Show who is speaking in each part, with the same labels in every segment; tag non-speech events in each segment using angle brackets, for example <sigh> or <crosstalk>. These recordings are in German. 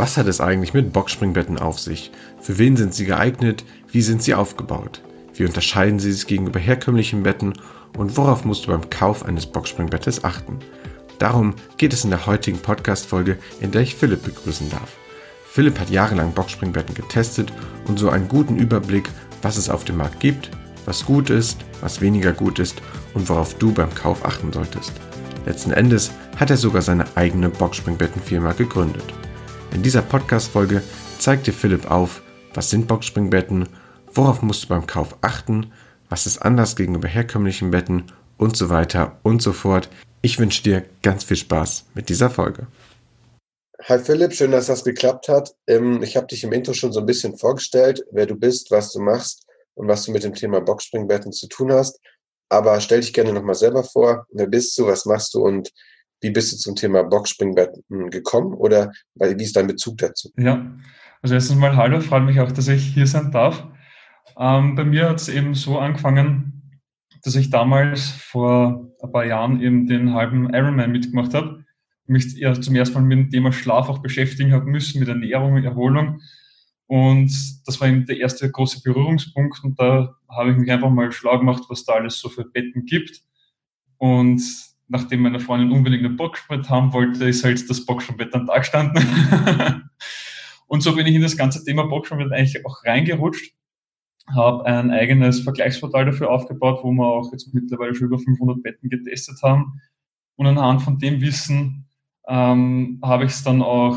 Speaker 1: Was hat es eigentlich mit Boxspringbetten auf sich? Für wen sind sie geeignet? Wie sind sie aufgebaut? Wie unterscheiden sie sich gegenüber herkömmlichen Betten? Und worauf musst du beim Kauf eines Boxspringbettes achten? Darum geht es in der heutigen Podcast-Folge, in der ich Philipp begrüßen darf. Philipp hat jahrelang Boxspringbetten getestet und so einen guten Überblick, was es auf dem Markt gibt, was gut ist, was weniger gut ist und worauf du beim Kauf achten solltest. Letzten Endes hat er sogar seine eigene Boxspringbettenfirma gegründet. In dieser Podcast-Folge zeigt dir Philipp auf, was sind Boxspringbetten, worauf musst du beim Kauf achten, was ist anders gegenüber herkömmlichen Betten und so weiter und so fort. Ich wünsche dir ganz viel Spaß mit dieser Folge.
Speaker 2: Hi Philipp, schön, dass das geklappt hat. Ähm, ich habe dich im Intro schon so ein bisschen vorgestellt, wer du bist, was du machst und was du mit dem Thema Boxspringbetten zu tun hast. Aber stell dich gerne nochmal selber vor. Wer bist du, was machst du und wie bist du zum Thema Boxspringbetten gekommen oder wie ist dein Bezug dazu?
Speaker 3: Ja, also erstens mal hallo, freut mich auch, dass ich hier sein darf. Ähm, bei mir hat es eben so angefangen, dass ich damals vor ein paar Jahren eben den halben Ironman mitgemacht habe, mich ja zum ersten Mal mit dem Thema Schlaf auch beschäftigen habe müssen, mit Ernährung, und Erholung. Und das war eben der erste große Berührungspunkt. Und da habe ich mich einfach mal schlau gemacht, was da alles so für Betten gibt. Und nachdem meine Freundin unbedingt ein Boxsport haben wollte, ist halt das Boxsport dann da gestanden. <laughs> und so bin ich in das ganze Thema Boxsport eigentlich auch reingerutscht, habe ein eigenes Vergleichsportal dafür aufgebaut, wo wir auch jetzt mittlerweile schon über 500 Betten getestet haben. Und anhand von dem Wissen ähm, habe ich dann auch,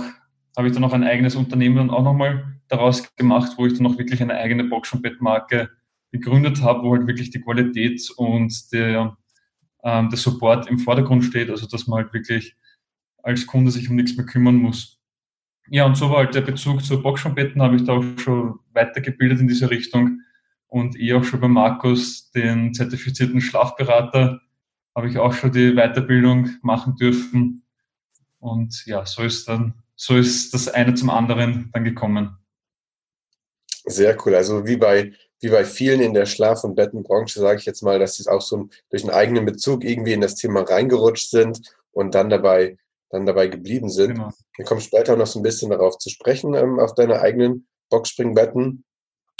Speaker 3: habe ich dann auch ein eigenes Unternehmen dann auch nochmal daraus gemacht, wo ich dann auch wirklich eine eigene Boxsport-Marke gegründet habe, wo halt wirklich die Qualität und der ähm, der Support im Vordergrund steht, also dass man halt wirklich als Kunde sich um nichts mehr kümmern muss. Ja, und so war halt der Bezug zu Boxschonbetten, habe ich da auch schon weitergebildet in diese Richtung und eh auch schon bei Markus, den zertifizierten Schlafberater, habe ich auch schon die Weiterbildung machen dürfen. Und ja, so ist dann, so ist das eine zum anderen dann gekommen.
Speaker 2: Sehr cool. Also wie bei wie bei vielen in der Schlaf- und Bettenbranche, sage ich jetzt mal, dass sie auch so durch einen eigenen Bezug irgendwie in das Thema reingerutscht sind und dann dabei, dann dabei geblieben sind. Genau. Wir kommen später noch so ein bisschen darauf zu sprechen, ähm, auf deine eigenen Boxspringbetten.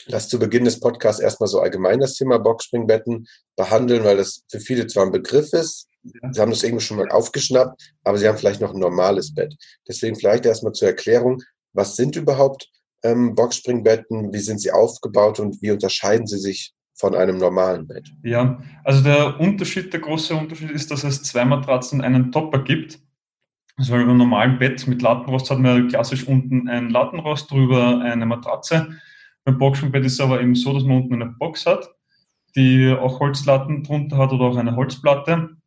Speaker 2: Lass zu Beginn des Podcasts erstmal so allgemein das Thema Boxspringbetten behandeln, weil das für viele zwar ein Begriff ist, sie haben das irgendwie schon mal aufgeschnappt, aber sie haben vielleicht noch ein normales Bett. Deswegen vielleicht erstmal zur Erklärung, was sind überhaupt ähm, Boxspringbetten? Wie sind sie aufgebaut und wie unterscheiden sie sich von einem normalen Bett?
Speaker 3: Ja, also der Unterschied, der große Unterschied ist, dass es zwei Matratzen und einen Topper gibt. Also beim normalen Bett mit Lattenrost hat man klassisch unten ein Lattenrost, drüber eine Matratze. Beim Boxspringbett ist es aber eben so, dass man unten eine Box hat, die auch Holzlatten drunter hat oder auch eine Holzplatte.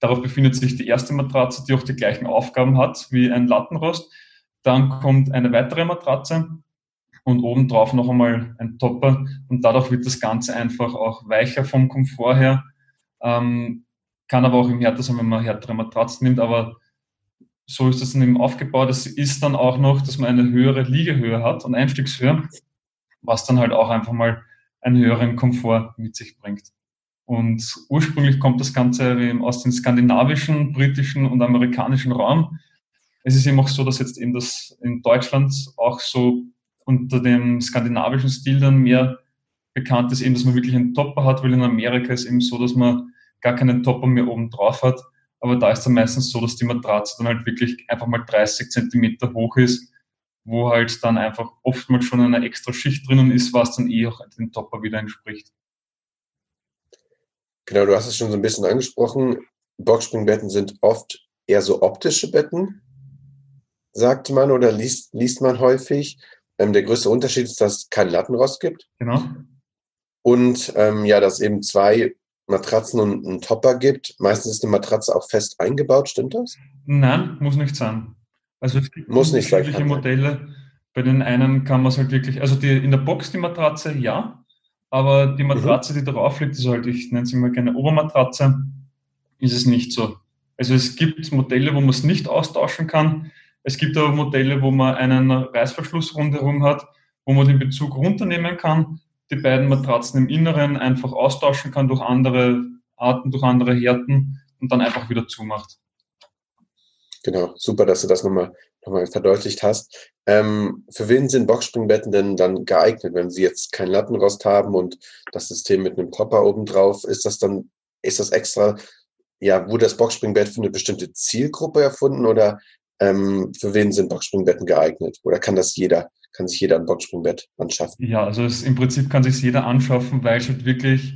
Speaker 3: Darauf befindet sich die erste Matratze, die auch die gleichen Aufgaben hat wie ein Lattenrost. Dann kommt eine weitere Matratze und obendrauf noch einmal ein Topper und dadurch wird das Ganze einfach auch weicher vom Komfort her. Ähm, kann aber auch im härter sein, wenn man härtere Matratzen nimmt, aber so ist das dann eben aufgebaut. Es ist dann auch noch, dass man eine höhere Liegehöhe hat und Einstiegshöhe, was dann halt auch einfach mal einen höheren Komfort mit sich bringt. Und ursprünglich kommt das Ganze aus dem skandinavischen, britischen und amerikanischen Raum. Es ist eben auch so, dass jetzt eben das in Deutschland auch so unter dem skandinavischen Stil dann mehr bekannt ist, eben, dass man wirklich einen Topper hat, weil in Amerika ist eben so, dass man gar keinen Topper mehr oben drauf hat. Aber da ist dann meistens so, dass die Matratze dann halt wirklich einfach mal 30 Zentimeter hoch ist, wo halt dann einfach oftmals schon eine extra Schicht drinnen ist, was dann eh auch dem Topper wieder entspricht.
Speaker 2: Genau, du hast es schon so ein bisschen angesprochen. Boxspringbetten sind oft eher so optische Betten, sagt man oder liest, liest man häufig. Ähm, der größte Unterschied ist, dass es kein Lattenrost gibt.
Speaker 3: Genau.
Speaker 2: Und ähm, ja, dass eben zwei Matratzen und einen Topper gibt. Meistens ist eine Matratze auch fest eingebaut, stimmt das?
Speaker 3: Nein, muss nicht sein. Also es gibt
Speaker 2: muss nicht
Speaker 3: unterschiedliche Modelle. Bei den einen kann man es halt wirklich, also die, in der Box die Matratze, ja, aber die mhm. Matratze, mhm. die darauf liegt, ist halt, ich nenne sie mal gerne Obermatratze, ist es nicht so. Also es gibt Modelle, wo man es nicht austauschen kann. Es gibt aber Modelle, wo man einen Reißverschluss rundherum hat, wo man den Bezug runternehmen kann, die beiden Matratzen im Inneren einfach austauschen kann durch andere Arten, durch andere Härten und dann einfach wieder zumacht.
Speaker 2: Genau, super, dass du das nochmal nochmal verdeutlicht hast. Ähm, für wen sind Boxspringbetten denn dann geeignet, wenn sie jetzt keinen Lattenrost haben und das System mit einem Topper obendrauf? Ist das dann, ist das extra, ja, wurde das Boxspringbett für eine bestimmte Zielgruppe erfunden oder ähm, für wen sind Boxspringbetten geeignet? Oder kann das jeder, kann sich jeder ein Boxspringbett anschaffen?
Speaker 3: Ja, also es, im Prinzip kann sich jeder anschaffen, weil es halt wirklich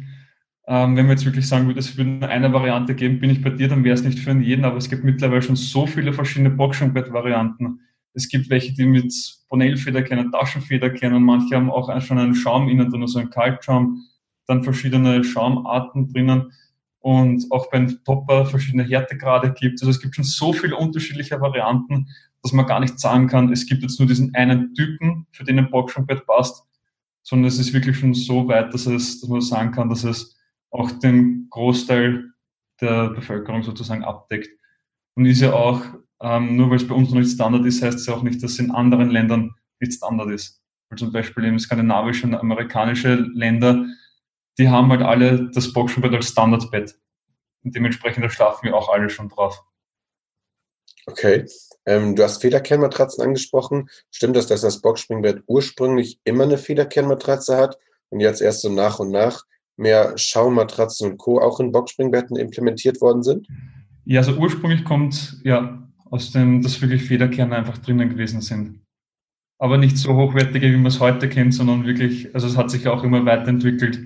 Speaker 3: ähm, wenn man jetzt wirklich sagen würde, es würde nur eine Variante geben, bin ich bei dir, dann wäre es nicht für jeden, aber es gibt mittlerweile schon so viele verschiedene Boxspringbett-Varianten. Es gibt welche, die mit kennen, Taschenfeder kennen, manche haben auch schon einen Schaum innen drin, also einen Kaltschaum, dann verschiedene Schaumarten drinnen und auch beim Topper verschiedene Härtegrade gibt. Also es gibt schon so viele unterschiedliche Varianten, dass man gar nicht sagen kann, es gibt jetzt nur diesen einen Typen, für den ein Boxspringbett passt, sondern es ist wirklich schon so weit, dass, es, dass man sagen kann, dass es auch den Großteil der Bevölkerung sozusagen abdeckt. Und ist ja auch, ähm, nur weil es bei uns noch nicht Standard ist, heißt es ja auch nicht, dass es in anderen Ländern nicht Standard ist. Weil zum Beispiel in skandinavische und amerikanische Länder, die haben halt alle das Boxspringbett als Standardbett. Und dementsprechend da schlafen wir auch alle schon drauf.
Speaker 2: Okay. Ähm, du hast Federkernmatratzen angesprochen. Stimmt das, dass das Boxspringbett ursprünglich immer eine Federkernmatratze hat und jetzt erst so nach und nach mehr Schaummatratzen und Co. auch in Boxspringbetten implementiert worden sind?
Speaker 3: Ja, also ursprünglich kommt ja aus dem, dass wirklich Federkerne einfach drinnen gewesen sind. Aber nicht so hochwertige, wie man es heute kennt, sondern wirklich, also es hat sich auch immer weiterentwickelt.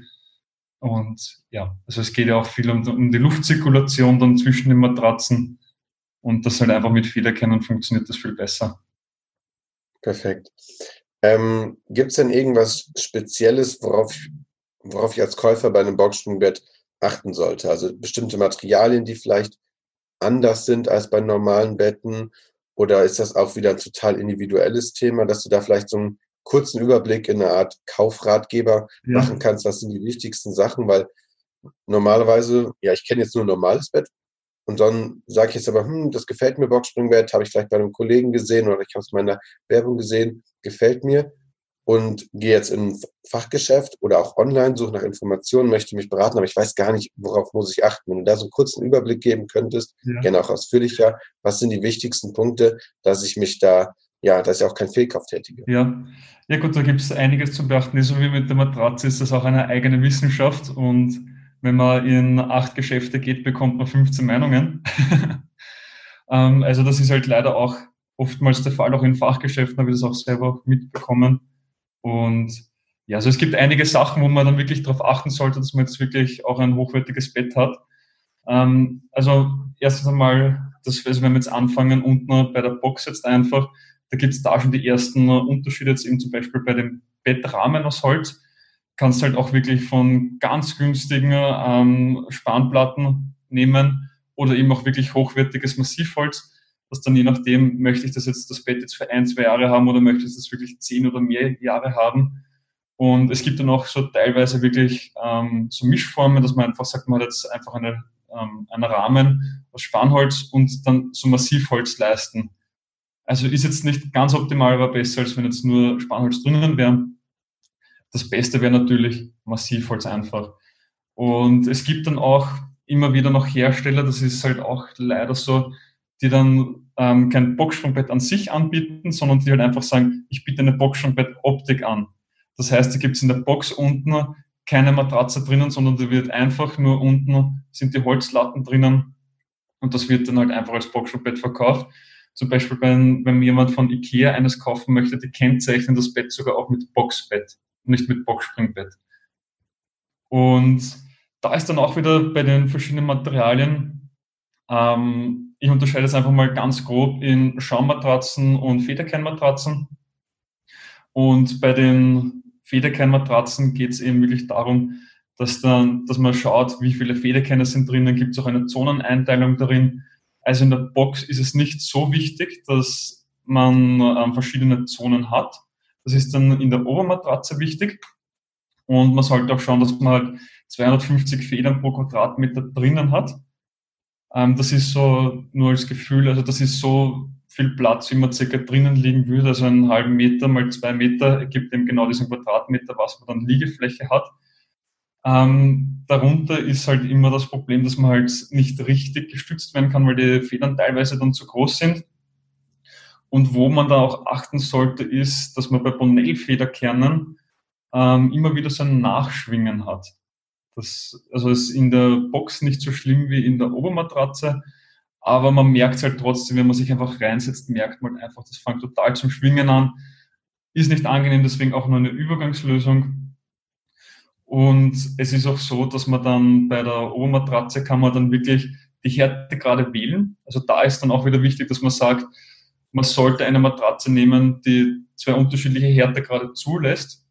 Speaker 3: Und ja, also es geht ja auch viel um, um die Luftzirkulation dann zwischen den Matratzen. Und das halt einfach mit Federkernen funktioniert das viel besser.
Speaker 2: Perfekt. Ähm, Gibt es denn irgendwas Spezielles, worauf worauf ich als Käufer bei einem Boxspringbett achten sollte. Also bestimmte Materialien, die vielleicht anders sind als bei normalen Betten. Oder ist das auch wieder ein total individuelles Thema, dass du da vielleicht so einen kurzen Überblick in einer Art Kaufratgeber ja. machen kannst? Was sind die wichtigsten Sachen? Weil normalerweise, ja, ich kenne jetzt nur ein normales Bett. Und dann sage ich jetzt aber, hm, das gefällt mir, Boxspringbett, habe ich vielleicht bei einem Kollegen gesehen oder ich habe es in meiner Werbung gesehen, gefällt mir und gehe jetzt in ein Fachgeschäft oder auch online, suche nach Informationen, möchte mich beraten, aber ich weiß gar nicht, worauf muss ich achten. Wenn du da so einen kurzen Überblick geben könntest, ja. gerne auch ausführlicher, was sind die wichtigsten Punkte, dass ich mich da, ja, dass ich auch keinen Fehlkauf tätige.
Speaker 3: Ja, ja gut, da gibt es einiges zu beachten. So wie mit der Matratze ist das auch eine eigene Wissenschaft und wenn man in acht Geschäfte geht, bekommt man 15 Meinungen. <laughs> Ähm, also das ist halt leider auch oftmals der Fall, auch in Fachgeschäften habe ich das auch selber mitbekommen und ja, also es gibt einige Sachen, wo man dann wirklich darauf achten sollte, dass man jetzt wirklich auch ein hochwertiges Bett hat. Ähm, also erstens einmal, das, also wenn wir jetzt anfangen, unten bei der Box jetzt einfach, da gibt es da schon die ersten Unterschiede, jetzt eben zum Beispiel bei dem Bettrahmen aus Holz, kannst halt auch wirklich von ganz günstigen ähm, Spanplatten nehmen oder eben auch wirklich hochwertiges Massivholz dass dann je nachdem, möchte ich das jetzt, das Bett jetzt für ein, zwei Jahre haben oder möchte ich das wirklich zehn oder mehr Jahre haben. Und es gibt dann auch so teilweise wirklich ähm, so Mischformen, dass man einfach sagt, man hat jetzt einfach eine, ähm, einen Rahmen aus Spanholz und dann so Massivholz leisten. Also ist jetzt nicht ganz optimal, aber besser, als wenn jetzt nur Spanholz drinnen wäre. Das Beste wäre natürlich Massivholz einfach. Und es gibt dann auch immer wieder noch Hersteller, das ist halt auch leider so, die dann ähm, kein Boxsprungbett an sich anbieten, sondern die halt einfach sagen, ich biete eine Boxsprungbett-Optik an. Das heißt, da gibt es in der Box unten keine Matratze drinnen, sondern da wird einfach nur unten sind die Holzlatten drinnen und das wird dann halt einfach als Boxspringbett verkauft. Zum Beispiel, wenn, wenn jemand von Ikea eines kaufen möchte, die kennzeichnen das Bett sogar auch mit Boxbett, nicht mit Boxspringbett. Und da ist dann auch wieder bei den verschiedenen Materialien ähm, ich unterscheide es einfach mal ganz grob in Schaummatratzen und Federkernmatratzen. Und bei den Federkernmatratzen geht es eben wirklich darum, dass, dann, dass man schaut, wie viele Federkerne sind drin. Dann gibt es auch eine Zoneneinteilung darin. Also in der Box ist es nicht so wichtig, dass man ähm, verschiedene Zonen hat. Das ist dann in der Obermatratze wichtig. Und man sollte auch schauen, dass man halt 250 Federn pro Quadratmeter drinnen hat. Ähm, das ist so nur als Gefühl, also das ist so viel Platz, wie man circa drinnen liegen würde, also einen halben Meter mal zwei Meter ergibt eben genau diesen Quadratmeter, was man dann Liegefläche hat. Ähm, darunter ist halt immer das Problem, dass man halt nicht richtig gestützt werden kann, weil die Federn teilweise dann zu groß sind. Und wo man da auch achten sollte, ist, dass man bei Bonell-Federkernen ähm, immer wieder so ein Nachschwingen hat. Das, also ist in der Box nicht so schlimm wie in der Obermatratze, aber man merkt es halt trotzdem, wenn man sich einfach reinsetzt, merkt man einfach, das fängt total zum Schwingen an. Ist nicht angenehm, deswegen auch nur eine Übergangslösung. Und es ist auch so, dass man dann bei der Obermatratze kann man dann wirklich die Härte gerade wählen. Also da ist dann auch wieder wichtig, dass man sagt, man sollte eine Matratze nehmen, die zwei unterschiedliche Härte gerade zulässt,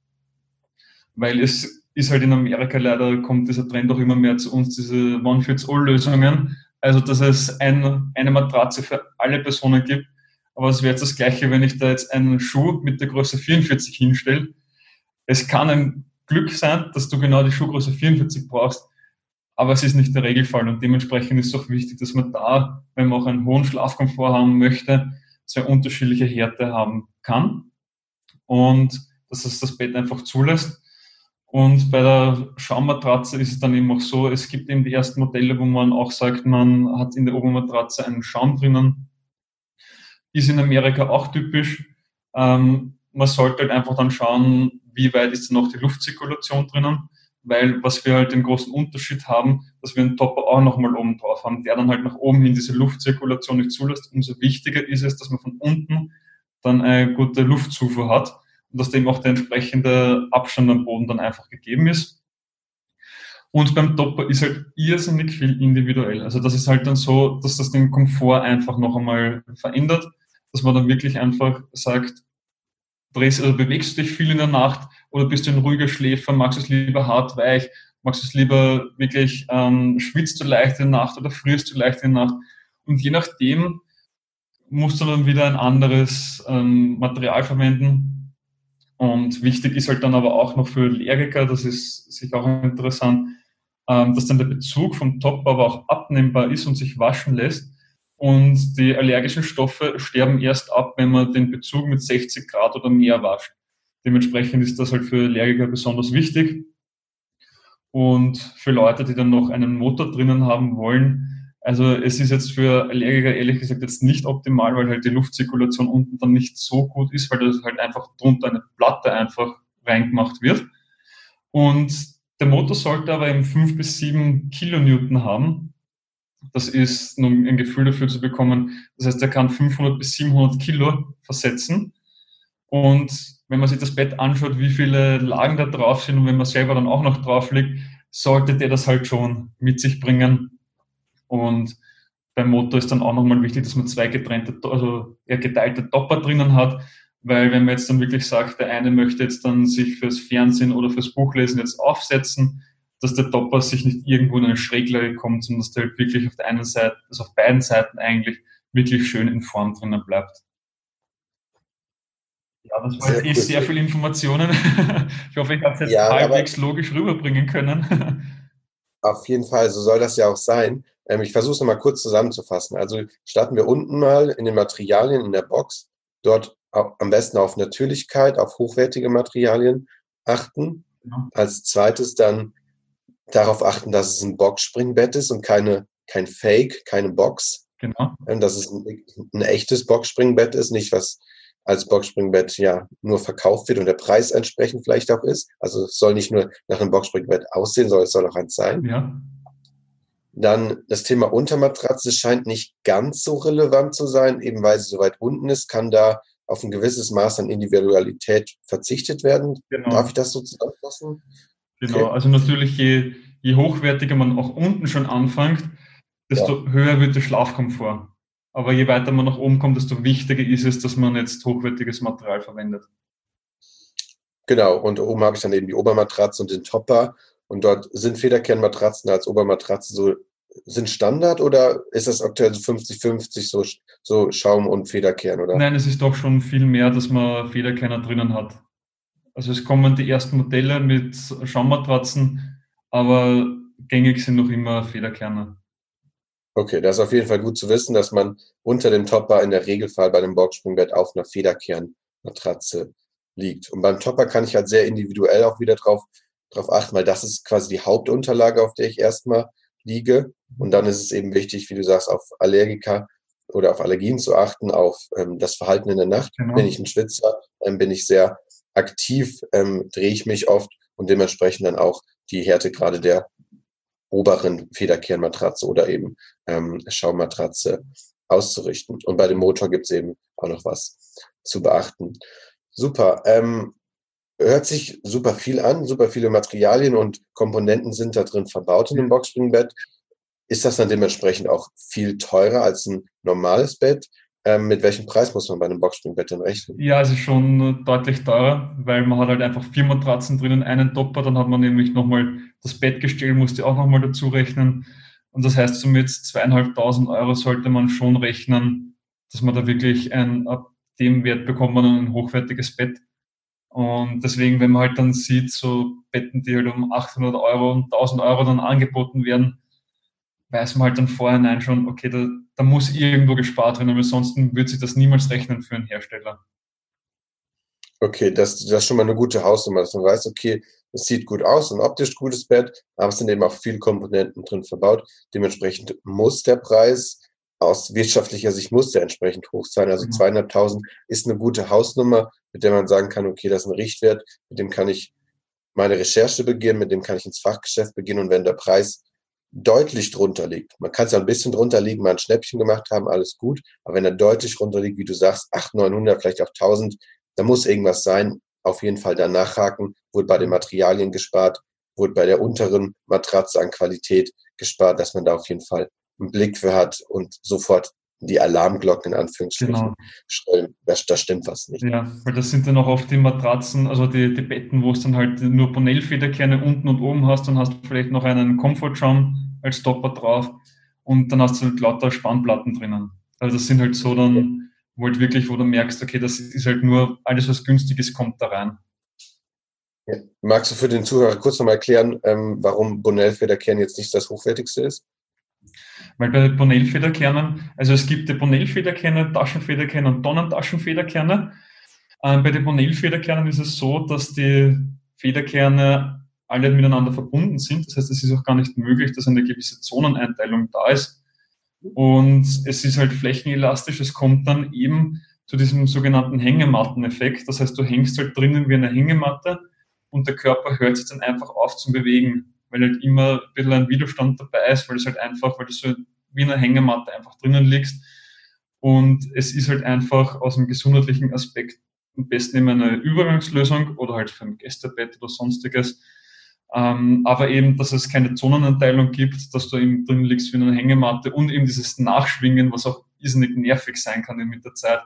Speaker 3: weil es ist halt in Amerika leider, kommt dieser Trend auch immer mehr zu uns, diese One-Fits-All-Lösungen. Also, dass es ein, eine Matratze für alle Personen gibt. Aber es wäre jetzt das Gleiche, wenn ich da jetzt einen Schuh mit der Größe 44 hinstelle. Es kann ein Glück sein, dass du genau die Schuhgröße 44 brauchst, aber es ist nicht der Regelfall und dementsprechend ist es auch wichtig, dass man da, wenn man auch einen hohen Schlafkomfort haben möchte, zwei unterschiedliche Härte haben kann und dass es das Bett einfach zulässt. Und bei der Schaummatratze ist es dann eben auch so, es gibt eben die ersten Modelle, wo man auch sagt, man hat in der Obermatratze einen Schaum drinnen. Ist in Amerika auch typisch. Ähm, man sollte halt einfach dann schauen, wie weit ist noch die Luftzirkulation drinnen. Weil was wir halt den großen Unterschied haben, dass wir einen Topper auch nochmal oben drauf haben, der dann halt nach oben hin diese Luftzirkulation nicht zulässt. Umso wichtiger ist es, dass man von unten dann eine gute Luftzufuhr hat und dass dem auch der entsprechende Abstand am Boden dann einfach gegeben ist. Und beim Topper ist halt irrsinnig viel individuell. Also das ist halt dann so, dass das den Komfort einfach noch einmal verändert, dass man dann wirklich einfach sagt, also bewegst du dich viel in der Nacht oder bist du ein ruhiger Schläfer, magst du es lieber hart, weich, magst du es lieber wirklich, ähm, schwitzt du leicht in der Nacht oder frierst du leicht in der Nacht. Und je nachdem musst du dann wieder ein anderes ähm, Material verwenden, und wichtig ist halt dann aber auch noch für Allergiker, das ist sicher auch interessant, ähm, dass dann der Bezug vom Top aber auch abnehmbar ist und sich waschen lässt. Und die allergischen Stoffe sterben erst ab, wenn man den Bezug mit 60 Grad oder mehr wascht. Dementsprechend ist das halt für Allergiker besonders wichtig. Und für Leute, die dann noch einen Motor drinnen haben wollen, also es ist jetzt für Allergiker ehrlich gesagt jetzt nicht optimal, weil halt die Luftzirkulation unten dann nicht so gut ist, weil das halt einfach drunter eine Platte einfach reingemacht wird. Und der Motor sollte aber eben 5 bis 7 Kilonewton haben. Das ist, um ein Gefühl dafür zu bekommen, das heißt, er kann 500 bis 700 Kilo versetzen. Und wenn man sich das Bett anschaut, wie viele Lagen da drauf sind und wenn man selber dann auch noch drauf liegt, sollte der das halt schon mit sich bringen, und beim Motor ist dann auch nochmal wichtig, dass man zwei getrennte, also eher geteilte Topper drinnen hat, weil wenn man jetzt dann wirklich sagt, der eine möchte jetzt dann sich fürs Fernsehen oder fürs Buchlesen jetzt aufsetzen, dass der Topper sich nicht irgendwo in eine Schräglage kommt, sondern dass der halt wirklich auf der einen Seite, also auf beiden Seiten eigentlich wirklich schön in Form drinnen bleibt. Ja, das war jetzt eh sehr viele Informationen. <laughs> ich hoffe, ich habe es jetzt ja, halbwegs logisch rüberbringen können. <laughs>
Speaker 2: Auf jeden Fall, so soll das ja auch sein. Ähm, ich versuche es nochmal kurz zusammenzufassen. Also starten wir unten mal in den Materialien in der Box. Dort am besten auf Natürlichkeit, auf hochwertige Materialien achten. Ja. Als zweites dann darauf achten, dass es ein Boxspringbett ist und keine, kein Fake, keine Box. Genau. Ähm, dass es ein, ein echtes Boxspringbett ist, nicht was als Boxspringbett ja nur verkauft wird und der Preis entsprechend vielleicht auch ist. Also es soll nicht nur nach einem Boxspringbett aussehen, sondern es soll auch eins sein. Ja. Dann das Thema Untermatratze scheint nicht ganz so relevant zu sein, eben weil sie so weit unten ist, kann da auf ein gewisses Maß an Individualität verzichtet werden. Genau. Darf ich das so zusammenfassen?
Speaker 3: Genau, okay. also natürlich je, je hochwertiger man auch unten schon anfängt, desto ja. höher wird der Schlafkomfort. Aber je weiter man nach oben kommt, desto wichtiger ist es, dass man jetzt hochwertiges Material verwendet.
Speaker 2: Genau, und oben habe ich dann eben die Obermatratze und den Topper. Und dort sind Federkernmatratzen als Obermatratze so, sind Standard oder ist das aktuell so 50-50 so, so Schaum und Federkern, oder?
Speaker 3: Nein, es ist doch schon viel mehr, dass man Federkerner drinnen hat. Also es kommen die ersten Modelle mit Schaummatratzen, aber gängig sind noch immer Federkerner.
Speaker 2: Okay, das ist auf jeden Fall gut zu wissen, dass man unter dem Topper in der Regelfall bei einem Boxsprungbett auf einer Federkernmatratze liegt. Und beim Topper kann ich halt sehr individuell auch wieder drauf darauf achten, weil das ist quasi die Hauptunterlage, auf der ich erstmal liege. Und dann ist es eben wichtig, wie du sagst, auf Allergiker oder auf Allergien zu achten, auf ähm, das Verhalten in der Nacht. Genau. Bin ich ein Schwitzer, ähm, bin ich sehr aktiv, ähm, drehe ich mich oft und dementsprechend dann auch die Härtegrade der oberen Federkernmatratze oder eben ähm, Schaummatratze auszurichten. Und bei dem Motor gibt es eben auch noch was zu beachten. Super. Ähm, hört sich super viel an, super viele Materialien und Komponenten sind da drin verbaut in dem Boxspringbett. Ist das dann dementsprechend auch viel teurer als ein normales Bett? Ähm, mit welchem Preis muss man bei einem Boxspringbett denn rechnen?
Speaker 3: Ja, es ist schon deutlich teurer, weil man hat halt einfach vier Matratzen drinnen, einen Topper, dann hat man nämlich nochmal das Bettgestell, musste auch nochmal dazu rechnen. Und das heißt, somit zweieinhalbtausend Euro sollte man schon rechnen, dass man da wirklich ein, ab dem Wert bekommt man ein hochwertiges Bett. Und deswegen, wenn man halt dann sieht, so Betten, die halt um 800 Euro und 1000 Euro dann angeboten werden, weiß man halt dann vorhinein schon, okay, da, da muss irgendwo gespart werden, weil sonst würde sich das niemals rechnen für einen Hersteller.
Speaker 2: Okay, das, das ist schon mal eine gute Hausnummer, dass man weiß, okay, es sieht gut aus, ein optisch gutes Bett, aber es sind eben auch viele Komponenten drin verbaut. Dementsprechend muss der Preis aus wirtschaftlicher Sicht muss der entsprechend hoch sein. Also mhm. zweieinhalbtausend ist eine gute Hausnummer, mit der man sagen kann, okay, das ist ein Richtwert, mit dem kann ich meine Recherche beginnen, mit dem kann ich ins Fachgeschäft beginnen und wenn der Preis deutlich drunter liegt. Man kann es ja ein bisschen drunter liegen, mal ein Schnäppchen gemacht haben, alles gut. Aber wenn er deutlich drunter liegt, wie du sagst, 800, 900, vielleicht auch 1000, da muss irgendwas sein. Auf jeden Fall dann nachhaken. Wurde bei den Materialien gespart, wurde bei der unteren Matratze an Qualität gespart, dass man da auf jeden Fall einen Blick für hat und sofort die Alarmglocken in Anführungsstrichen genau. schrillen. Das, da stimmt was nicht.
Speaker 3: Ja, weil das sind dann auch oft die Matratzen, also die, die Betten, wo es dann halt nur Bonell-Federkerne unten und oben hast, dann hast du vielleicht noch einen Comfort-Schaum als Topper drauf und dann hast du halt lauter Spannplatten drinnen. Also das sind halt so dann, wo halt wirklich, wo du merkst, okay, das ist halt nur alles, was günstiges kommt da rein.
Speaker 2: Ja. Magst du für den Zuhörer kurz nochmal erklären, ähm, warum Bonell-Federkern jetzt nicht das hochwertigste ist?
Speaker 3: Weil bei Bonell-Federkernen, also es gibt die Bonell-Federkerne, Taschenfederkerne und Tonnentaschenfederkerne. Ähm, bei den Bonell-Federkernen ist es so, dass die Federkerne alle miteinander verbunden sind. Das heißt, es ist auch gar nicht möglich, dass eine gewisse Zoneneinteilung da ist. Und es ist halt flächenelastisch. Es kommt dann eben zu diesem sogenannten Hängematteneffekt. Das heißt, du hängst halt drinnen wie eine Hängematte und der Körper hört sich dann einfach auf zum Bewegen weil halt immer ein bisschen ein Widerstand dabei ist, weil es halt einfach, weil du so wie eine Hängematte einfach drinnen liegst. Und es ist halt einfach aus dem gesundheitlichen Aspekt am besten immer eine Übergangslösung oder halt für ein Gästebett oder sonstiges. Ähm, aber eben, dass es keine Zonenanteilung gibt, dass du eben drin liegst wie eine Hängematte und eben dieses Nachschwingen, was auch irrsinnig nervig sein kann mit der Zeit,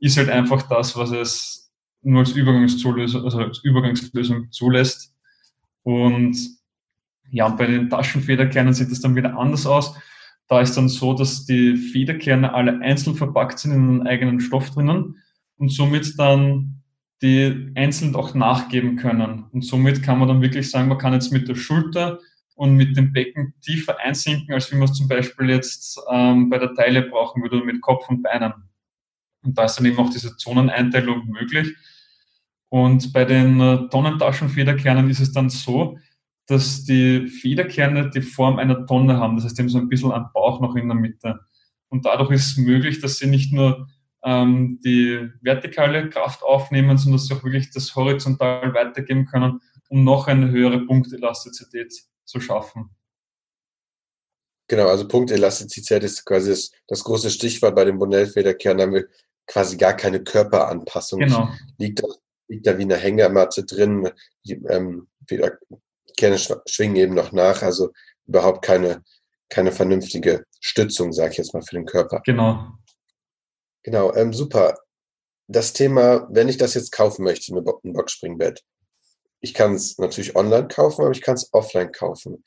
Speaker 3: ist halt einfach das, was es nur als also als Übergangslösung zulässt. Und ja, und bei den Taschenfederkernen sieht das dann wieder anders aus. Da ist dann so, dass die Federkerne alle einzeln verpackt sind in einem eigenen Stoff drinnen und somit dann die einzeln auch nachgeben können. Und somit kann man dann wirklich sagen, man kann jetzt mit der Schulter und mit dem Becken tiefer einsinken, als wie man es zum Beispiel jetzt ähm, bei der Teile brauchen würde mit Kopf und Beinen. Und da ist dann eben auch diese Zoneneinteilung möglich. Und bei den äh, Tonnentaschenfederkernen ist es dann so, dass die Federkerne die Form einer Tonne haben. Das heißt, die haben so ein bisschen einen Bauch noch in der Mitte. Und dadurch ist es möglich, dass sie nicht nur ähm, die vertikale Kraft aufnehmen, sondern dass sie auch wirklich das horizontal weitergeben können, um noch eine höhere Punktelastizität zu schaffen.
Speaker 2: Genau, also Punktelastizität ist quasi das, das große Stichwort bei den Bonell-Federkernen. Da haben wir quasi gar keine Körperanpassung.
Speaker 3: Genau.
Speaker 2: Liegt da, liegt da wie eine Hängematte drin. Die, ähm, Kerne schwingen eben noch nach, also überhaupt keine, keine vernünftige Stützung, sage ich jetzt mal, für den Körper.
Speaker 3: Genau.
Speaker 2: Genau, ähm, super. Das Thema, wenn ich das jetzt kaufen möchte, ein Boxspringbett, ich kann es natürlich online kaufen, aber ich kann es offline kaufen.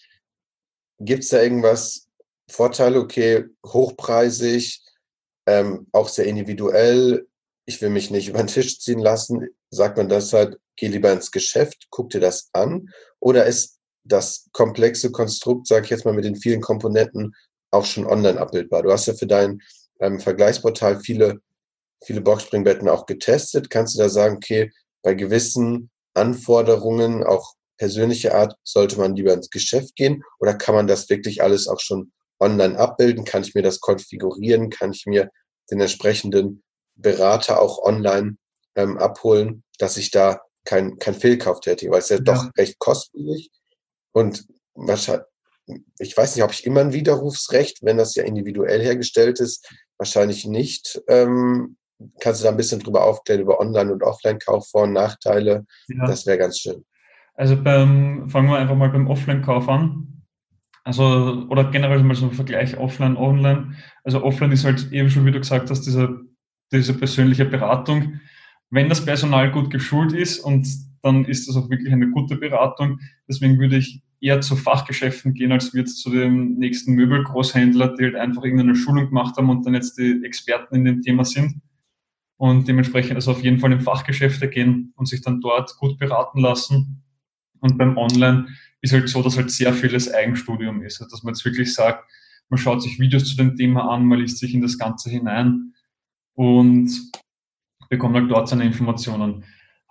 Speaker 2: Gibt es da irgendwas, Vorteile, okay, hochpreisig, ähm, auch sehr individuell, ich will mich nicht über den Tisch ziehen lassen, sagt man das halt, geh lieber ins Geschäft, guck dir das an? Oder ist das komplexe Konstrukt, sage ich jetzt mal mit den vielen Komponenten, auch schon online abbildbar? Du hast ja für dein ähm, Vergleichsportal viele, viele Boxspringbetten auch getestet. Kannst du da sagen, okay, bei gewissen Anforderungen, auch persönliche Art, sollte man lieber ins Geschäft gehen oder kann man das wirklich alles auch schon online abbilden? Kann ich mir das konfigurieren? Kann ich mir den entsprechenden Berater auch online ähm, abholen, dass ich da kein, kein Fehlkauf tätige, weil es ja, ja. doch recht kostspielig und wahrscheinlich, ich weiß nicht, ob ich immer ein Widerrufsrecht, wenn das ja individuell hergestellt ist, wahrscheinlich nicht. Ähm, kannst du da ein bisschen drüber aufklären über Online- und Offline-Kauf, Vor- und Nachteile? Ja. Das wäre ganz schön.
Speaker 3: Also beim, fangen wir einfach mal beim Offline-Kauf an. Also, oder generell mal so ein Vergleich Offline, Online. Also Offline ist halt eben schon, wie du gesagt hast, diese, diese persönliche Beratung. Wenn das Personal gut geschult ist und dann ist das auch wirklich eine gute Beratung. Deswegen würde ich eher zu Fachgeschäften gehen, als wir jetzt zu dem nächsten Möbelgroßhändler, die halt einfach irgendeine Schulung gemacht haben und dann jetzt die Experten in dem Thema sind. Und dementsprechend also auf jeden Fall in Fachgeschäfte gehen und sich dann dort gut beraten lassen. Und beim Online ist halt so, dass halt sehr vieles Eigenstudium ist. Also dass man jetzt wirklich sagt, man schaut sich Videos zu dem Thema an, man liest sich in das Ganze hinein und bekommt halt dort seine Informationen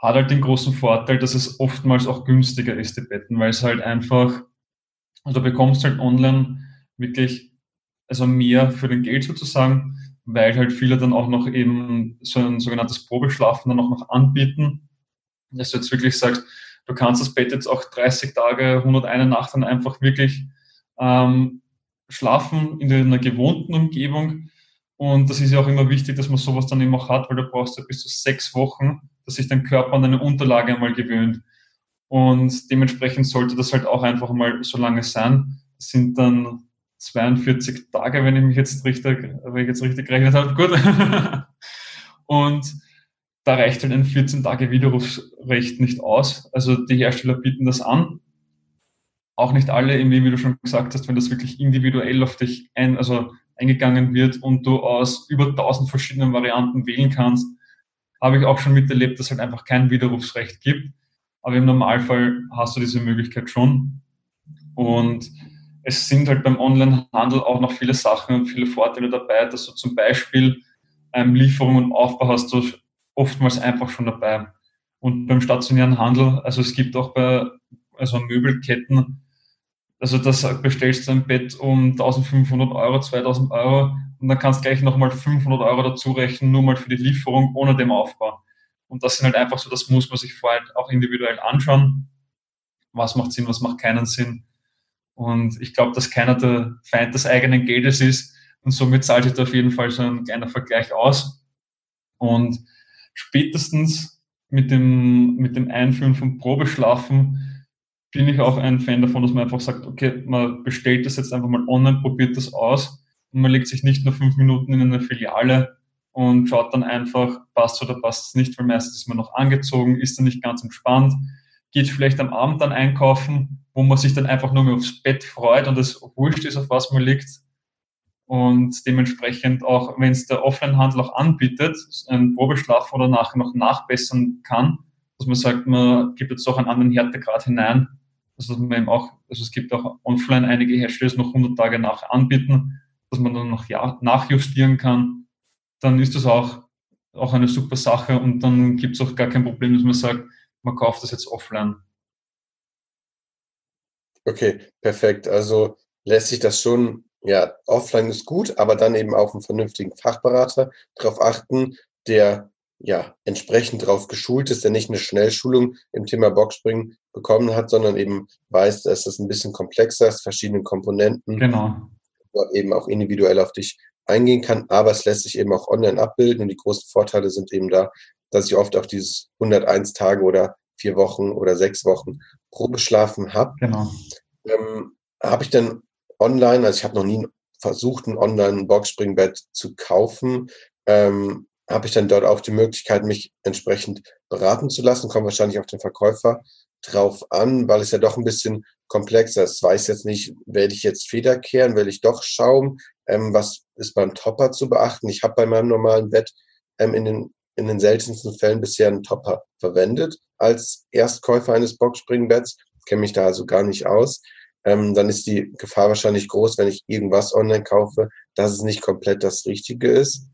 Speaker 3: hat halt den großen Vorteil, dass es oftmals auch günstiger ist, die Betten, weil es halt einfach, also du bekommst halt online wirklich, also mehr für den Geld sozusagen, weil halt viele dann auch noch eben so ein sogenanntes Probeschlafen dann auch noch anbieten, dass du jetzt wirklich sagst, du kannst das Bett jetzt auch 30 Tage, 101 Nacht dann einfach wirklich ähm, schlafen in einer gewohnten Umgebung. Und das ist ja auch immer wichtig, dass man sowas dann eben auch hat, weil du brauchst ja bis zu sechs Wochen, dass sich dein Körper an eine Unterlage einmal gewöhnt. Und dementsprechend sollte das halt auch einfach mal so lange sein. Das sind dann 42 Tage, wenn ich mich jetzt richtig, wenn ich jetzt richtig gerechnet habe. Gut. <laughs> und da reicht halt ein 14 Tage Widerrufsrecht nicht aus. Also die Hersteller bieten das an. Auch nicht alle, irgendwie, wie du schon gesagt hast, wenn das wirklich individuell auf dich ein, also eingegangen wird und du aus über 1000 verschiedenen Varianten wählen kannst, habe ich auch schon miterlebt, dass es halt einfach kein Widerrufsrecht gibt. Aber im Normalfall hast du diese Möglichkeit schon. Und es sind halt beim Onlinehandel auch noch viele Sachen und viele Vorteile dabei, dass du zum Beispiel ähm, Lieferung und Aufbau hast du oftmals einfach schon dabei. Und beim stationären Handel, also es gibt auch bei also Möbelketten, also das bestellst du ein Bett um 1500 Euro, 2000 Euro und dann kannst du gleich nochmal 500 Euro dazu rechnen, nur mal für die Lieferung ohne dem Aufbau. Und das sind halt einfach so, das muss man sich vorher auch individuell anschauen. Was macht Sinn, was macht keinen Sinn. Und ich glaube, dass keiner der Feind des eigenen Geldes ist. Und somit zahlt sich da auf jeden Fall so ein kleiner Vergleich aus. Und spätestens mit dem, mit dem Einführen von Probeschlafen bin ich auch ein Fan davon, dass man einfach sagt, okay, man bestellt das jetzt einfach mal online, probiert das aus und man legt sich nicht nur fünf Minuten in eine Filiale und schaut dann einfach, passt oder passt es nicht, weil meistens ist man noch angezogen, ist dann nicht ganz entspannt, geht vielleicht am Abend dann einkaufen, wo man sich dann einfach nur mehr aufs Bett freut und es wurscht ist, auf was man liegt. Und dementsprechend auch, wenn es der Offline-Handel auch anbietet, einen Probeschlaf oder nachher noch nachbessern kann, dass man sagt, man gibt jetzt auch einen anderen Härtegrad hinein, also dass man eben auch, also es gibt auch offline einige Hersteller, noch 100 Tage nachher anbieten, dass man dann noch nachjustieren kann, dann ist das auch, auch eine super Sache und dann gibt es auch gar kein Problem, dass man sagt, man kauft das jetzt offline.
Speaker 2: Okay, perfekt. Also lässt sich das schon, ja, offline ist gut, aber dann eben auf einen vernünftigen Fachberater darauf achten, der ja entsprechend darauf geschult ist, der nicht eine Schnellschulung im Thema Boxspringen bekommen hat, sondern eben weiß, dass das ein bisschen komplexer ist, verschiedene Komponenten.
Speaker 3: Genau
Speaker 2: eben auch individuell auf dich eingehen kann, aber es lässt sich eben auch online abbilden und die großen Vorteile sind eben da, dass ich oft auch dieses 101 Tage oder vier Wochen oder sechs Wochen Probeschlafen habe.
Speaker 3: Genau.
Speaker 2: Ähm, habe ich dann online, also ich habe noch nie versucht, ein Online-Boxspringbett zu kaufen, ähm, habe ich dann dort auch die Möglichkeit, mich entsprechend beraten zu lassen, kommt wahrscheinlich auch den Verkäufer drauf an, weil es ja doch ein bisschen komplexer ist. Weiß jetzt nicht, werde ich jetzt Feder kehren, will ich doch Schaum? Ähm, was ist beim Topper zu beachten? Ich habe bei meinem normalen Bett ähm, in, den, in den seltensten Fällen bisher einen Topper verwendet als Erstkäufer eines Boxspringbetts. Kenne mich da also gar nicht aus. Ähm, dann ist die Gefahr wahrscheinlich groß, wenn ich irgendwas online kaufe, dass es nicht komplett das Richtige ist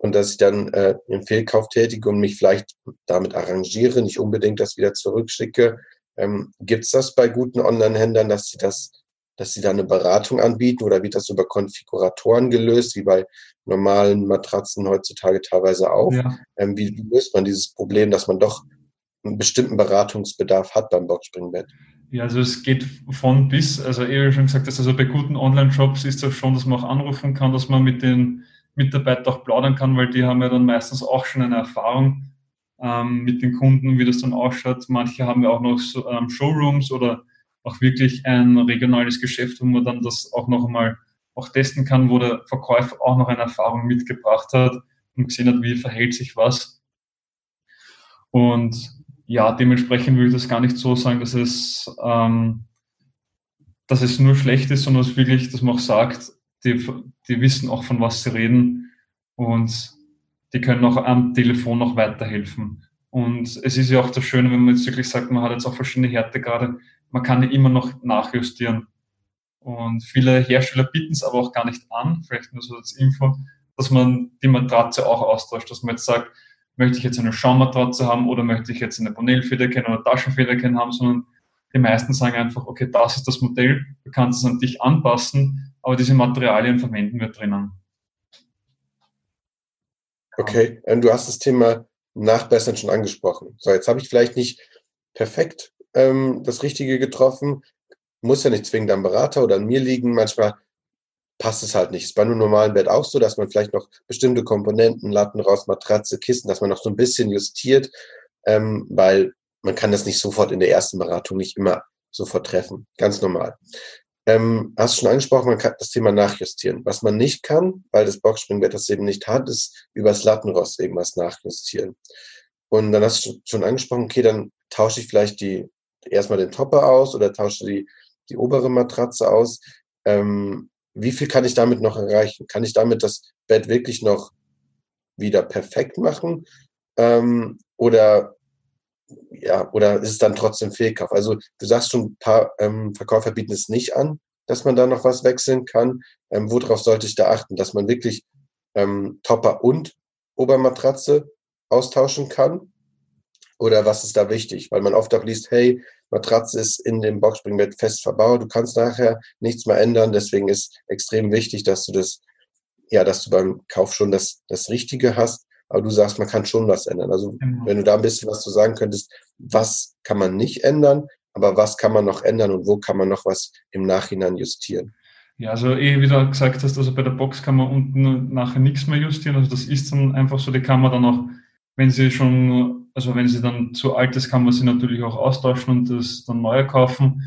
Speaker 2: und dass ich dann äh, einen Fehlkauf tätige und mich vielleicht damit arrangiere, nicht unbedingt das wieder zurückschicke. Ähm, Gibt es das bei guten Online-Händlern, dass sie das, dass sie da eine Beratung anbieten oder wird das über Konfiguratoren gelöst, wie bei normalen Matratzen heutzutage teilweise auch? Ja. Ähm, wie, wie löst man dieses Problem, dass man doch einen bestimmten Beratungsbedarf hat beim Boxspringbett?
Speaker 3: Ja, also es geht von bis, also wie schon gesagt, also bei guten Online-Shops ist das schon, dass man auch anrufen kann, dass man mit den Mitarbeitern auch plaudern kann, weil die haben ja dann meistens auch schon eine Erfahrung ähm, mit den Kunden, wie das dann ausschaut. Manche haben ja auch noch so, ähm, Showrooms oder auch wirklich ein regionales Geschäft, wo man dann das auch noch einmal auch testen kann, wo der Verkäufer auch noch eine Erfahrung mitgebracht hat und gesehen hat, wie verhält sich was. Und ja, dementsprechend würde ich das gar nicht so sagen, dass es, ähm, dass es nur schlecht ist, sondern es wirklich, dass man auch sagt, die, die wissen auch, von was sie reden und die können auch am Telefon noch weiterhelfen. Und es ist ja auch das Schöne, wenn man jetzt wirklich sagt, man hat jetzt auch verschiedene Härtegrade, man kann ja immer noch nachjustieren. Und viele Hersteller bieten es aber auch gar nicht an, vielleicht nur so als Info, dass man die Matratze auch austauscht, dass man jetzt sagt, möchte ich jetzt eine Schaummatratze haben oder möchte ich jetzt eine Bonell-Federkern oder Taschenfederkern haben, sondern die meisten sagen einfach, okay, das ist das Modell, du kannst es an dich anpassen, aber diese Materialien verwenden wir drinnen.
Speaker 2: Okay, ähm, du hast das Thema Nachbessern schon angesprochen. So, jetzt habe ich vielleicht nicht perfekt ähm, das Richtige getroffen. Muss ja nicht zwingend am Berater oder an mir liegen. Manchmal passt es halt nicht. Ist bei einem normalen Bett auch so, dass man vielleicht noch bestimmte Komponenten, Latten raus, Matratze, Kissen, dass man noch so ein bisschen justiert, ähm, weil man kann das nicht sofort in der ersten Beratung nicht immer sofort treffen. Ganz normal. Ähm, hast du schon angesprochen, man kann das Thema nachjustieren. Was man nicht kann, weil das Boxspringbett das eben nicht hat, ist übers Lattenrost irgendwas nachjustieren. Und dann hast du schon angesprochen, okay, dann tausche ich vielleicht die erstmal den Topper aus oder tausche die, die obere Matratze aus. Ähm, wie viel kann ich damit noch erreichen? Kann ich damit das Bett wirklich noch wieder perfekt machen? Ähm, oder ja, oder ist es dann trotzdem Fehlkauf? Also du sagst schon, ein paar ähm, Verkäufer bieten es nicht an, dass man da noch was wechseln kann. Ähm, worauf sollte ich da achten? Dass man wirklich ähm, Topper und Obermatratze austauschen kann? Oder was ist da wichtig? Weil man oft auch liest, hey, Matratze ist in dem Boxspringbett fest verbaut. Du kannst nachher nichts mehr ändern. Deswegen ist extrem wichtig, dass du das, ja, dass du beim Kauf schon das, das Richtige hast. Aber du sagst, man kann schon was ändern. Also, genau. wenn du da ein bisschen was zu sagen könntest, was kann man nicht ändern, aber was kann man noch ändern und wo kann man noch was im Nachhinein justieren?
Speaker 3: Ja, also eh, wie du gesagt hast, also bei der Box kann man unten nachher nichts mehr justieren. Also das ist dann einfach so, die kann man dann auch, wenn sie schon also wenn sie dann zu alt ist, kann man sie natürlich auch austauschen und das dann neu kaufen.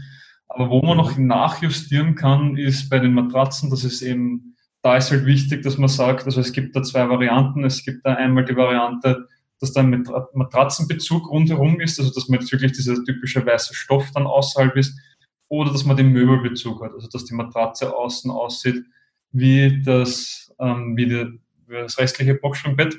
Speaker 3: Aber wo man noch nachjustieren kann, ist bei den Matratzen, das ist eben, da ist halt wichtig, dass man sagt, also es gibt da zwei Varianten. Es gibt da einmal die Variante, dass da ein Matratzenbezug rundherum ist, also dass man jetzt wirklich dieser typische weiße Stoff dann außerhalb ist, oder dass man den Möbelbezug hat, also dass die Matratze außen aussieht wie das, ähm, wie, die, wie das restliche Boxspringbett.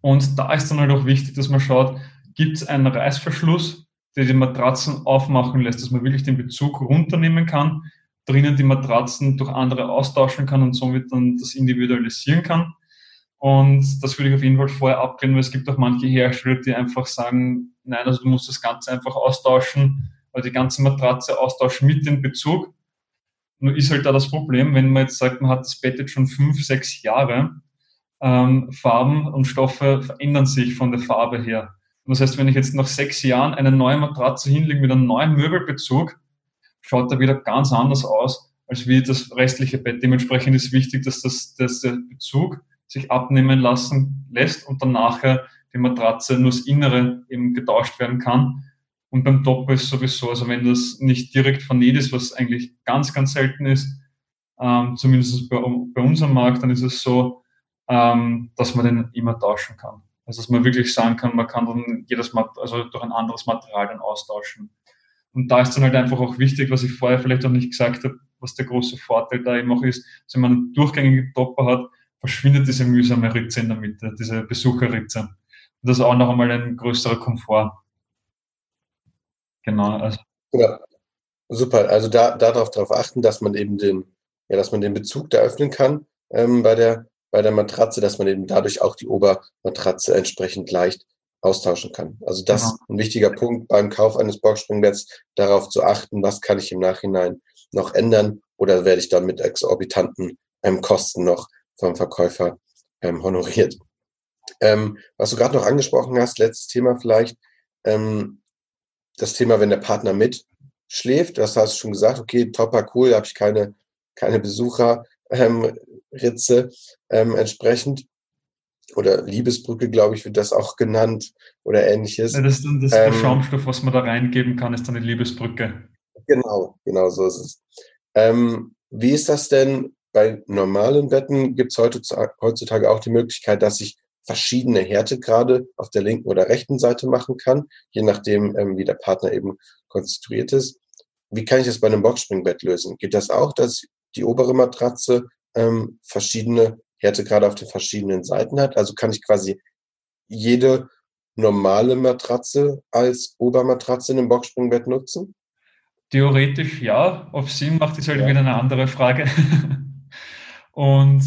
Speaker 3: Und da ist dann halt auch wichtig, dass man schaut, gibt es einen Reißverschluss, der die Matratzen aufmachen lässt, dass man wirklich den Bezug runternehmen kann, drinnen die Matratzen durch andere austauschen kann und somit dann das individualisieren kann. Und das würde ich auf jeden Fall vorher abklären, weil es gibt auch manche Hersteller, die einfach sagen, nein, also du musst das Ganze einfach austauschen, oder die ganze Matratze austauschen mit dem Bezug. Nur ist halt da das Problem, wenn man jetzt sagt, man hat das Bett jetzt schon fünf, sechs Jahre, ähm, Farben und Stoffe verändern sich von der Farbe her. Und das heißt, wenn ich jetzt nach sechs Jahren eine neue Matratze hinlege mit einem neuen Möbelbezug, schaut er wieder ganz anders aus als wie das restliche Bett. Dementsprechend ist wichtig, dass, das, dass der Bezug sich abnehmen lassen lässt und dann nachher die Matratze nur das Innere eben getauscht werden kann. Und beim Topper ist sowieso, also wenn das nicht direkt vernäht ist, was eigentlich ganz, ganz selten ist, ähm, zumindest bei, bei unserem Markt, dann ist es so, ähm, dass man den immer tauschen kann. Also dass man wirklich sagen kann, man kann dann jedes Mal, also durch ein anderes Material dann austauschen. Und da ist dann halt einfach auch wichtig, was ich vorher vielleicht auch nicht gesagt habe, was der große Vorteil da eben auch ist, dass wenn man einen durchgängigen Topper hat, verschwindet diese mühsame Ritze in der Mitte, diese Besucherritze. Und das ist auch noch einmal ein größerer Komfort.
Speaker 2: Genau. Also. Ja, super. Also da, darauf darauf achten, dass man eben den, ja, dass man den Bezug da öffnen kann ähm, bei der bei der Matratze, dass man eben dadurch auch die Obermatratze entsprechend leicht austauschen kann. Also das ist ein wichtiger Punkt beim Kauf eines Boxspringbetts, darauf zu achten, was kann ich im Nachhinein noch ändern oder werde ich dann mit exorbitanten ähm, Kosten noch vom Verkäufer ähm, honoriert. Ähm, was du gerade noch angesprochen hast, letztes Thema vielleicht, ähm, das Thema, wenn der Partner mitschläft, das hast du schon gesagt, okay, topper, cool, habe ich keine, keine Besucherritze ähm, entsprechend oder Liebesbrücke, glaube ich, wird das auch genannt oder ähnliches.
Speaker 3: Ja, das, das ähm, Schaumstoff, was man da reingeben kann, ist dann eine Liebesbrücke.
Speaker 2: Genau, genau so ist es. Ähm, wie ist das denn bei normalen Betten? Gibt es heutzutage auch die Möglichkeit, dass ich verschiedene Härtegrade auf der linken oder rechten Seite machen kann, je nachdem, ähm, wie der Partner eben konstituiert ist. Wie kann ich das bei einem Boxspringbett lösen? Geht das auch, dass die obere Matratze ähm, verschiedene Härtegrade auf den verschiedenen Seiten hat. Also kann ich quasi jede normale Matratze als Obermatratze in einem Boxspringbett nutzen?
Speaker 3: Theoretisch ja. Ob Sinn macht, ist halt ja. wieder eine andere Frage. <laughs> Und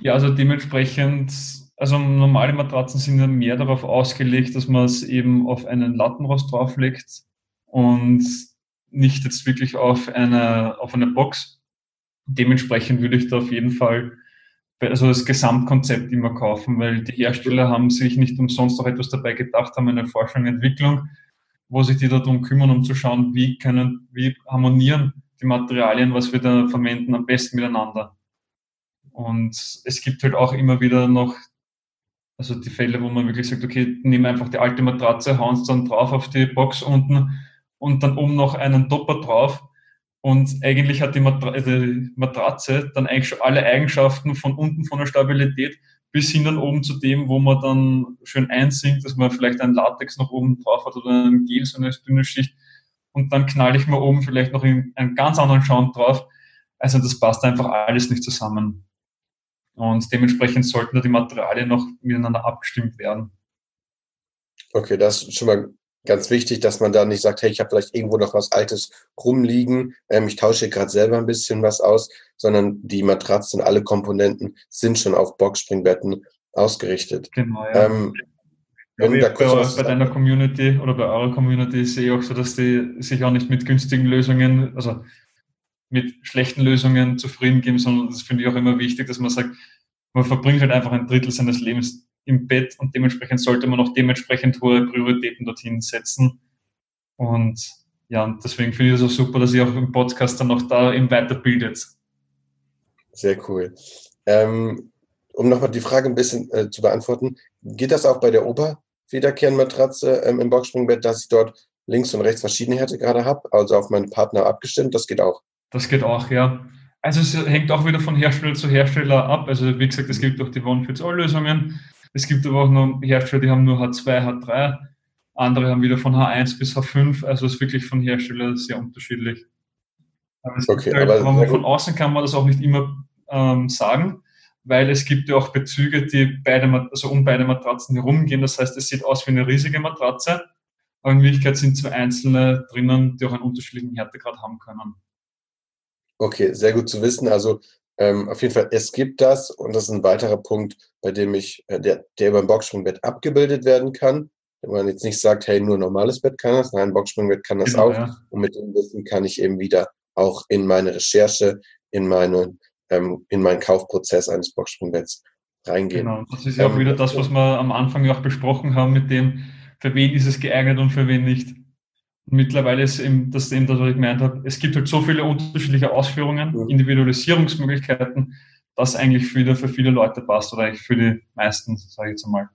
Speaker 3: ja, also dementsprechend, also normale Matratzen sind ja mehr darauf ausgelegt, dass man es eben auf einen Lattenrost drauflegt und nicht jetzt wirklich auf eine, auf eine Box. Dementsprechend würde ich da auf jeden Fall also das Gesamtkonzept immer kaufen, weil die Hersteller haben sich nicht umsonst auch etwas dabei gedacht, haben eine Forschung und Entwicklung, wo sich die darum kümmern, um zu schauen, wie können, wie harmonieren die Materialien, was wir da verwenden, am besten miteinander. Und es gibt halt auch immer wieder noch, also die Fälle, wo man wirklich sagt, okay, nimm einfach die alte Matratze, hauen es dann drauf auf die Box unten und dann oben noch einen Topper drauf und eigentlich hat die, Matra die Matratze dann eigentlich schon alle Eigenschaften von unten von der Stabilität bis hin dann oben zu dem, wo man dann schön einsinkt, dass man vielleicht ein Latex noch oben drauf hat oder ein Gel, so eine dünne Schicht. Und dann knall ich mir oben vielleicht noch einen ganz anderen Schaum drauf. Also das passt einfach alles nicht zusammen. Und dementsprechend sollten da die Materialien noch miteinander abgestimmt werden.
Speaker 2: Okay, das ist schon mal ganz wichtig, dass man da nicht sagt, hey, ich habe vielleicht irgendwo noch was Altes rumliegen, ähm, ich tausche gerade selber ein bisschen was aus, sondern die Matratzen, alle Komponenten sind schon auf Boxspringbetten ausgerichtet. Genau,
Speaker 3: ja. Ähm, ja, bei, bei deiner Community oder bei eurer Community sehe ich auch so, dass die sich auch nicht mit günstigen Lösungen, also mit schlechten Lösungen zufrieden geben, sondern das finde ich auch immer wichtig, dass man sagt, man verbringt halt einfach ein Drittel seines Lebens im Bett und dementsprechend sollte man auch dementsprechend hohe Prioritäten dorthin setzen. Und ja, deswegen finde ich es auch super, dass ihr auch im Podcast dann noch da eben weiterbildet.
Speaker 2: Sehr cool. Ähm, um nochmal die Frage ein bisschen äh, zu beantworten, geht das auch bei der Oberwiederkehrenmatratze ähm, im Boxspringbett, dass ich dort links und rechts verschiedene Härtegrade habe, also auf meinen Partner abgestimmt? Das geht auch.
Speaker 3: Das geht auch, ja. Also es hängt auch wieder von Hersteller zu Hersteller ab. Also wie gesagt, es gibt auch die One-Fits-All-Lösungen. Es gibt aber auch noch Hersteller, die haben nur H2, H3. Andere haben wieder von H1 bis H5. Also es ist wirklich von Hersteller sehr unterschiedlich. Aber, okay, halt, aber man, von außen kann man das auch nicht immer ähm, sagen, weil es gibt ja auch Bezüge, die beide, also um beide Matratzen herumgehen. Das heißt, es sieht aus wie eine riesige Matratze, aber in Wirklichkeit sind zwei einzelne drinnen, die auch einen unterschiedlichen Härtegrad haben können.
Speaker 2: Okay, sehr gut zu wissen. Also ähm, auf jeden Fall, es gibt das und das ist ein weiterer Punkt, bei dem ich, äh, der, der über ein Boxspringbett abgebildet werden kann. Wenn man jetzt nicht sagt, hey, nur normales Bett kann das, nein, Boxspringbett kann das genau, auch. Ja. Und mit dem Wissen kann ich eben wieder auch in meine Recherche, in meine, ähm, in meinen Kaufprozess eines Boxspringbetts reingehen. Genau,
Speaker 3: das ist ja auch ähm, wieder das, was wir am Anfang auch besprochen haben, mit dem, für wen ist es geeignet und für wen nicht mittlerweile ist eben das, eben das, was ich gemeint habe, es gibt halt so viele unterschiedliche Ausführungen, mhm. Individualisierungsmöglichkeiten, dass eigentlich wieder für viele Leute passt oder eigentlich für die meisten, sage ich jetzt einmal.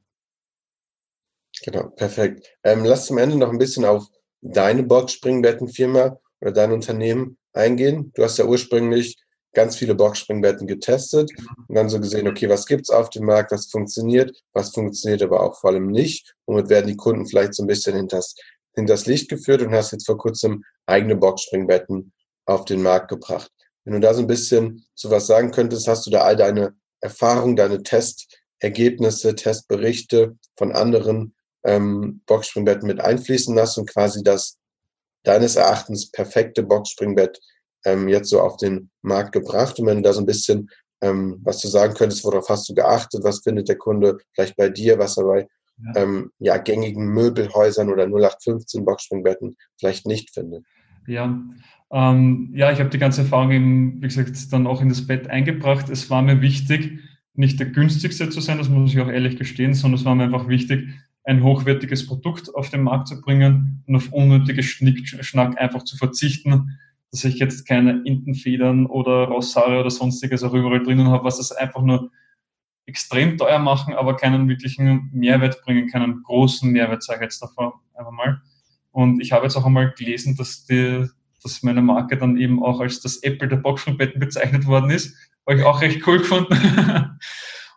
Speaker 2: Genau, perfekt. Ähm, lass zum Ende noch ein bisschen auf deine Boxspringbettenfirma oder dein Unternehmen eingehen. Du hast ja ursprünglich ganz viele Boxspringbetten getestet und dann so gesehen, okay, was gibt's auf dem Markt, was funktioniert, was funktioniert aber auch vor allem nicht. Womit werden die Kunden vielleicht so ein bisschen hinters hinters Licht geführt und hast jetzt vor kurzem eigene Boxspringbetten auf den Markt gebracht. Wenn du da so ein bisschen zu was sagen könntest, hast du da all deine Erfahrungen, deine Testergebnisse, Testberichte von anderen ähm, Boxspringbetten mit einfließen lassen und quasi das deines Erachtens perfekte Boxspringbett ähm, jetzt so auf den Markt gebracht. Und wenn du da so ein bisschen ähm, was du sagen könntest, worauf hast du geachtet, was findet der Kunde vielleicht bei dir, was er bei ja. Ähm, ja, gängigen Möbelhäusern oder 0815 Boxspringbetten vielleicht nicht findet.
Speaker 3: Ja, ähm, ja, ich habe die ganze Erfahrung eben, wie gesagt, dann auch in das Bett eingebracht. Es war mir wichtig, nicht der günstigste zu sein, das muss ich auch ehrlich gestehen, sondern es war mir einfach wichtig, ein hochwertiges Produkt auf den Markt zu bringen und auf unnötiges Schnickschnack einfach zu verzichten, dass ich jetzt keine Intenfedern oder Rosshaare oder sonstiges auch überall drinnen habe, was das einfach nur extrem teuer machen, aber keinen wirklichen Mehrwert bringen, keinen großen Mehrwert, sage ich jetzt davon einfach mal. Und ich habe jetzt auch einmal gelesen, dass, die, dass meine Marke dann eben auch als das Apple der Boxspringbetten bezeichnet worden ist. Habe ich auch recht cool gefunden. <laughs>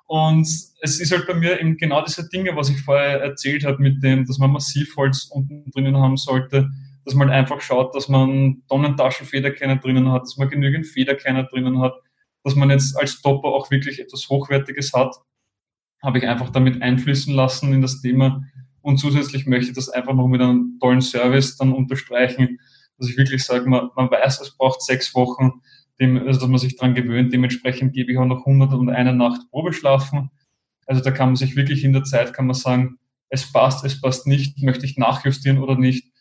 Speaker 3: Und es ist halt bei mir eben genau diese Dinge, was ich vorher erzählt habe, mit dem, dass man Massivholz unten drinnen haben sollte, dass man einfach schaut, dass man Tonnentaschenfederkerner drinnen hat, dass man genügend Federkerner drinnen hat, dass man jetzt als Topper auch wirklich etwas Hochwertiges hat, habe ich einfach damit einfließen lassen in das Thema. Und zusätzlich möchte ich das einfach noch mit einem tollen Service dann unterstreichen, dass ich wirklich sage, man, man weiß, es braucht sechs Wochen, dem, also dass man sich dran gewöhnt. Dementsprechend gebe ich auch noch 101 Nacht Probeschlafen. Also da kann man sich wirklich in der Zeit, kann man sagen, es passt, es passt nicht, möchte ich nachjustieren oder nicht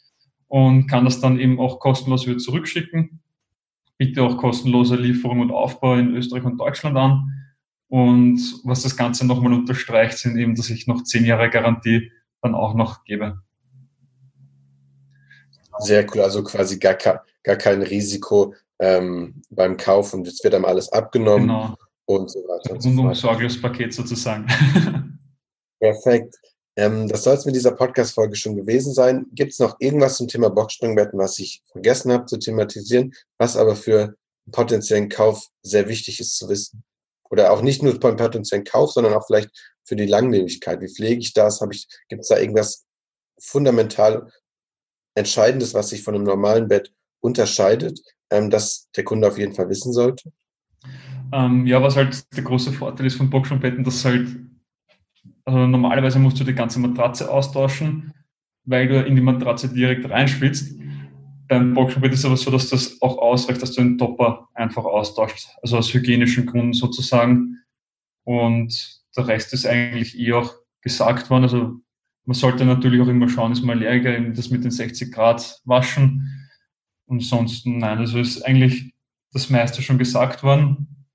Speaker 3: und kann das dann eben auch kostenlos wieder zurückschicken biete auch kostenlose Lieferung und Aufbau in Österreich und Deutschland an. Und was das Ganze nochmal unterstreicht, sind eben, dass ich noch zehn Jahre Garantie dann auch noch gebe.
Speaker 2: Sehr cool, also quasi gar, gar kein Risiko ähm, beim Kauf und es wird dann alles abgenommen genau. und so weiter.
Speaker 3: Und so Rundum sorglos Paket sozusagen. <laughs>
Speaker 2: Perfekt. Ähm, das soll es mit dieser Podcast-Folge schon gewesen sein. Gibt es noch irgendwas zum Thema Boxspringbetten, was ich vergessen habe zu thematisieren, was aber für potenziellen Kauf sehr wichtig ist zu wissen? Oder auch nicht nur beim potenziellen Kauf, sondern auch vielleicht für die Langlebigkeit. Wie pflege ich das? Habe ich, gibt es da irgendwas fundamental Entscheidendes, was sich von einem normalen Bett unterscheidet, ähm, das der Kunde auf jeden Fall wissen sollte?
Speaker 3: Ähm, ja, was halt der große Vorteil ist von Boxspringbetten, dass halt also normalerweise musst du die ganze Matratze austauschen, weil du in die Matratze direkt reinschwitzt. Beim Boxspringbett ist es aber so, dass das auch ausreicht, dass du den Topper einfach austauschst. Also aus hygienischen Gründen sozusagen. Und der Rest ist eigentlich eh auch gesagt worden. Also man sollte natürlich auch immer schauen, ist man allergiker, das mit den 60 Grad waschen. Ansonsten, nein, also ist eigentlich das meiste schon gesagt worden.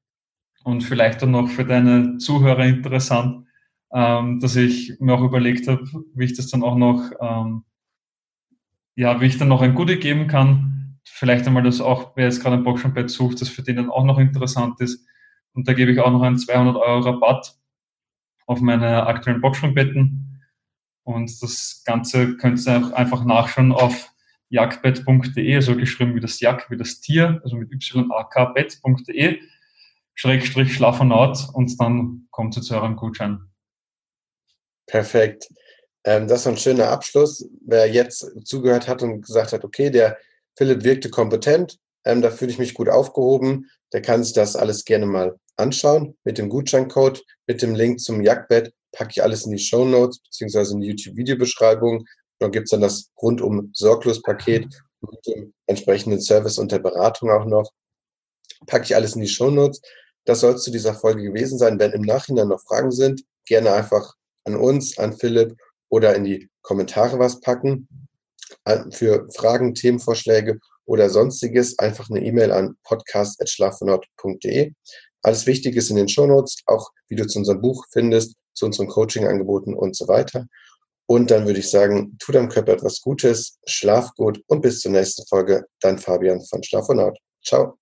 Speaker 3: Und vielleicht dann noch für deine Zuhörer interessant, ähm, dass ich mir auch überlegt habe, wie ich das dann auch noch, ähm, ja, wie ich dann noch ein Goodie geben kann. Vielleicht einmal das auch, wer jetzt gerade ein Boxspringbett sucht, das für den dann auch noch interessant ist. Und da gebe ich auch noch einen 200 Euro Rabatt auf meine aktuellen Boxspringbetten. Und das Ganze könnt ihr auch einfach nachschauen auf jagdbett.de, also geschrieben wie das Jag, wie das Tier, also mit yakbett.de, Schrägstrich Schlafonaut und dann kommt ihr zu eurem Gutschein.
Speaker 2: Perfekt. Ähm, das ist ein schöner Abschluss. Wer jetzt zugehört hat und gesagt hat, okay, der Philipp wirkte kompetent, ähm, da fühle ich mich gut aufgehoben, der kann sich das alles gerne mal anschauen. Mit dem Gutscheincode, mit dem Link zum Jagdbett packe ich alles in die Show Notes beziehungsweise in die YouTube-Videobeschreibung. Dann gibt es dann das rundum sorglos Paket mit dem entsprechenden Service und der Beratung auch noch. Packe ich alles in die Show Notes. Das soll es zu dieser Folge gewesen sein. Wenn im Nachhinein noch Fragen sind, gerne einfach an uns, an Philipp oder in die Kommentare was packen. Für Fragen, Themenvorschläge oder sonstiges einfach eine E-Mail an podcast.schlafenort.de. Alles Wichtige ist in den Shownotes, auch wie du zu unserem Buch findest, zu unseren Coaching-Angeboten und so weiter. Und dann würde ich sagen, tu deinem Körper etwas Gutes, schlaf gut und bis zur nächsten Folge. Dein Fabian von Schlafonaut. Ciao.